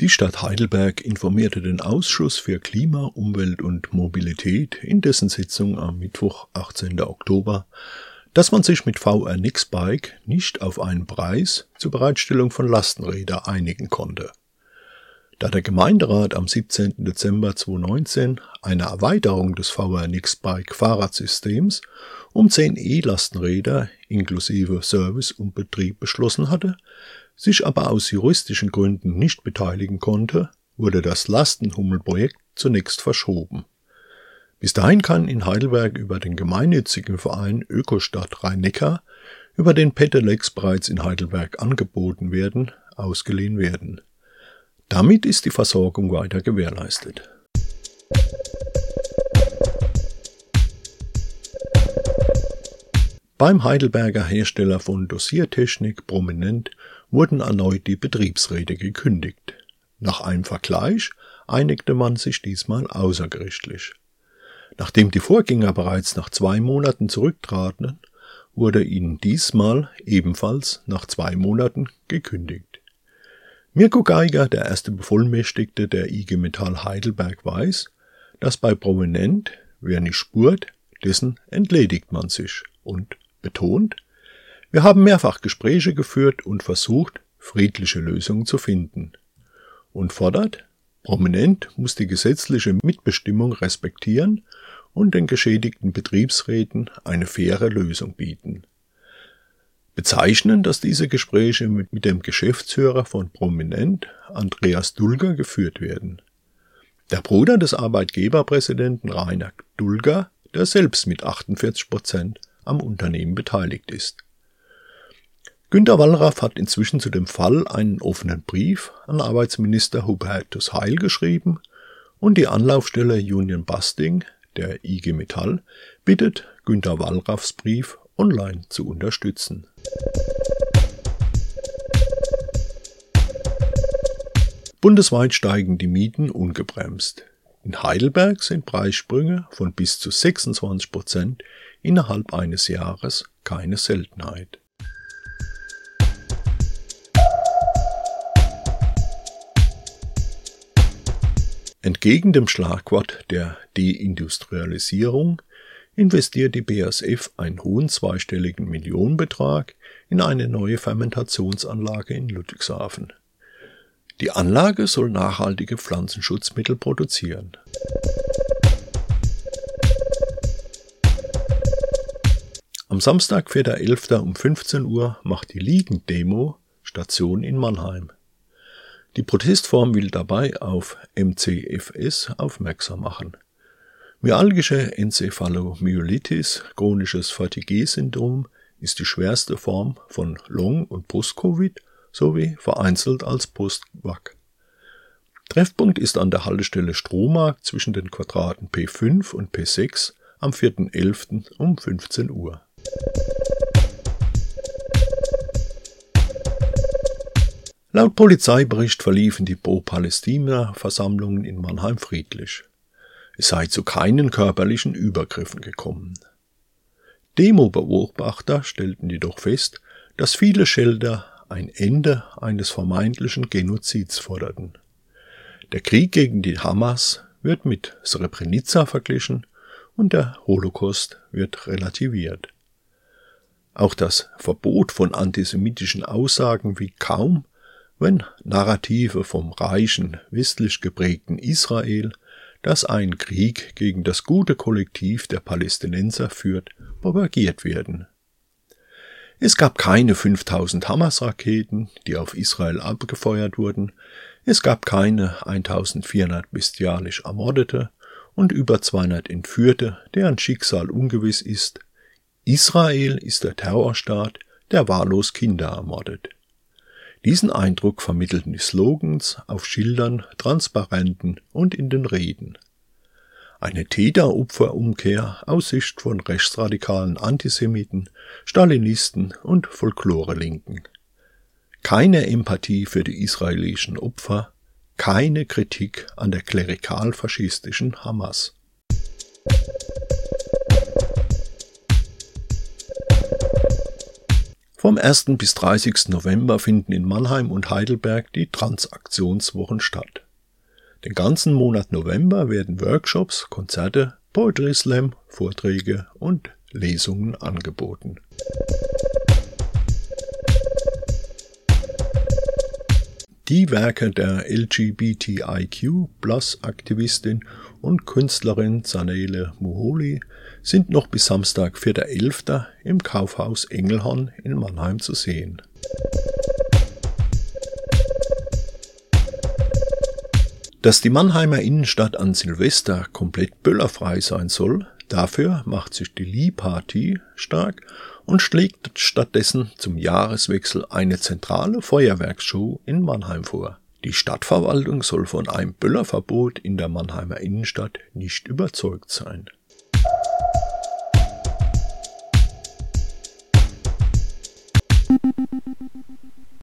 Die Stadt Heidelberg informierte den Ausschuss für Klima, Umwelt und Mobilität in dessen Sitzung am Mittwoch, 18. Oktober, dass man sich mit VR Nixbike nicht auf einen Preis zur Bereitstellung von Lastenräder einigen konnte. Da der Gemeinderat am 17. Dezember 2019 eine Erweiterung des VR Nixbike Fahrradsystems um 10 E-Lastenräder inklusive Service und Betrieb beschlossen hatte, sich aber aus juristischen Gründen nicht beteiligen konnte, wurde das Lastenhummel-Projekt zunächst verschoben. Bis dahin kann in Heidelberg über den gemeinnützigen Verein Ökostadt Rhein-Neckar, über den Pedelecs bereits in Heidelberg angeboten werden, ausgeliehen werden. Damit ist die Versorgung weiter gewährleistet. Beim Heidelberger Hersteller von Dosiertechnik prominent wurden erneut die Betriebsräte gekündigt. Nach einem Vergleich einigte man sich diesmal außergerichtlich. Nachdem die Vorgänger bereits nach zwei Monaten zurücktraten, wurde ihnen diesmal ebenfalls nach zwei Monaten gekündigt. Mirko Geiger, der erste Bevollmächtigte der IG Metall Heidelberg, weiß, dass bei Prominent, wer nicht spurt, dessen entledigt man sich und betont, wir haben mehrfach Gespräche geführt und versucht, friedliche Lösungen zu finden. Und fordert, Prominent muss die gesetzliche Mitbestimmung respektieren und den geschädigten Betriebsräten eine faire Lösung bieten. Bezeichnend, dass diese Gespräche mit, mit dem Geschäftsführer von Prominent, Andreas Dulger, geführt werden. Der Bruder des Arbeitgeberpräsidenten Rainer Dulger, der selbst mit 48 Prozent am Unternehmen beteiligt ist. Günter Wallraff hat inzwischen zu dem Fall einen offenen Brief an Arbeitsminister Hubertus Heil geschrieben und die Anlaufstelle Union Busting der IG Metall bittet Günter Wallraffs Brief online zu unterstützen. Bundesweit steigen die Mieten ungebremst. In Heidelberg sind Preissprünge von bis zu 26 Prozent innerhalb eines Jahres keine Seltenheit. Entgegen dem Schlagwort der Deindustrialisierung investiert die BASF einen hohen zweistelligen Millionenbetrag in eine neue Fermentationsanlage in Ludwigshafen. Die Anlage soll nachhaltige Pflanzenschutzmittel produzieren. Am Samstag, 4.11. um 15 Uhr macht die Ligendemo Station in Mannheim. Die Protestform will dabei auf MCFS aufmerksam machen. Myalgische Enzephalomyelitis, chronisches Fatigue-Syndrom, ist die schwerste Form von Long- und Post-Covid sowie vereinzelt als Post-Vac. Treffpunkt ist an der Haltestelle Strohmarkt zwischen den Quadraten P5 und P6 am 4.11. um 15 Uhr. Laut Polizeibericht verliefen die Pro-Palästina-Versammlungen in Mannheim friedlich. Es sei zu keinen körperlichen Übergriffen gekommen. Demo-Beobachter stellten jedoch fest, dass viele Schilder ein Ende eines vermeintlichen Genozids forderten. Der Krieg gegen die Hamas wird mit Srebrenica verglichen und der Holocaust wird relativiert. Auch das Verbot von antisemitischen Aussagen wie kaum wenn Narrative vom reichen, westlich geprägten Israel, das einen Krieg gegen das gute Kollektiv der Palästinenser führt, propagiert werden. Es gab keine 5000 Hamas-Raketen, die auf Israel abgefeuert wurden, es gab keine 1400 bestialisch Ermordete und über 200 Entführte, deren Schicksal ungewiss ist. Israel ist der Terrorstaat, der wahllos Kinder ermordet. Diesen Eindruck vermittelten die Slogans auf Schildern, Transparenten und in den Reden. Eine Täter-Opfer-Umkehr aus Sicht von rechtsradikalen Antisemiten, Stalinisten und Folklore-Linken. Keine Empathie für die israelischen Opfer, keine Kritik an der klerikal-faschistischen Hamas. Vom 1. bis 30. November finden in Mannheim und Heidelberg die Transaktionswochen statt. Den ganzen Monat November werden Workshops, Konzerte, Poetry Slam, Vorträge und Lesungen angeboten. Die Werke der LGBTIQ-Plus-Aktivistin und Künstlerin Zanele Muholi sind noch bis Samstag, 4.11. im Kaufhaus Engelhorn in Mannheim zu sehen. Dass die Mannheimer Innenstadt an Silvester komplett böllerfrei sein soll, dafür macht sich die Lee-Party stark und schlägt stattdessen zum Jahreswechsel eine zentrale Feuerwerksshow in Mannheim vor. Die Stadtverwaltung soll von einem Böllerverbot in der Mannheimer Innenstadt nicht überzeugt sein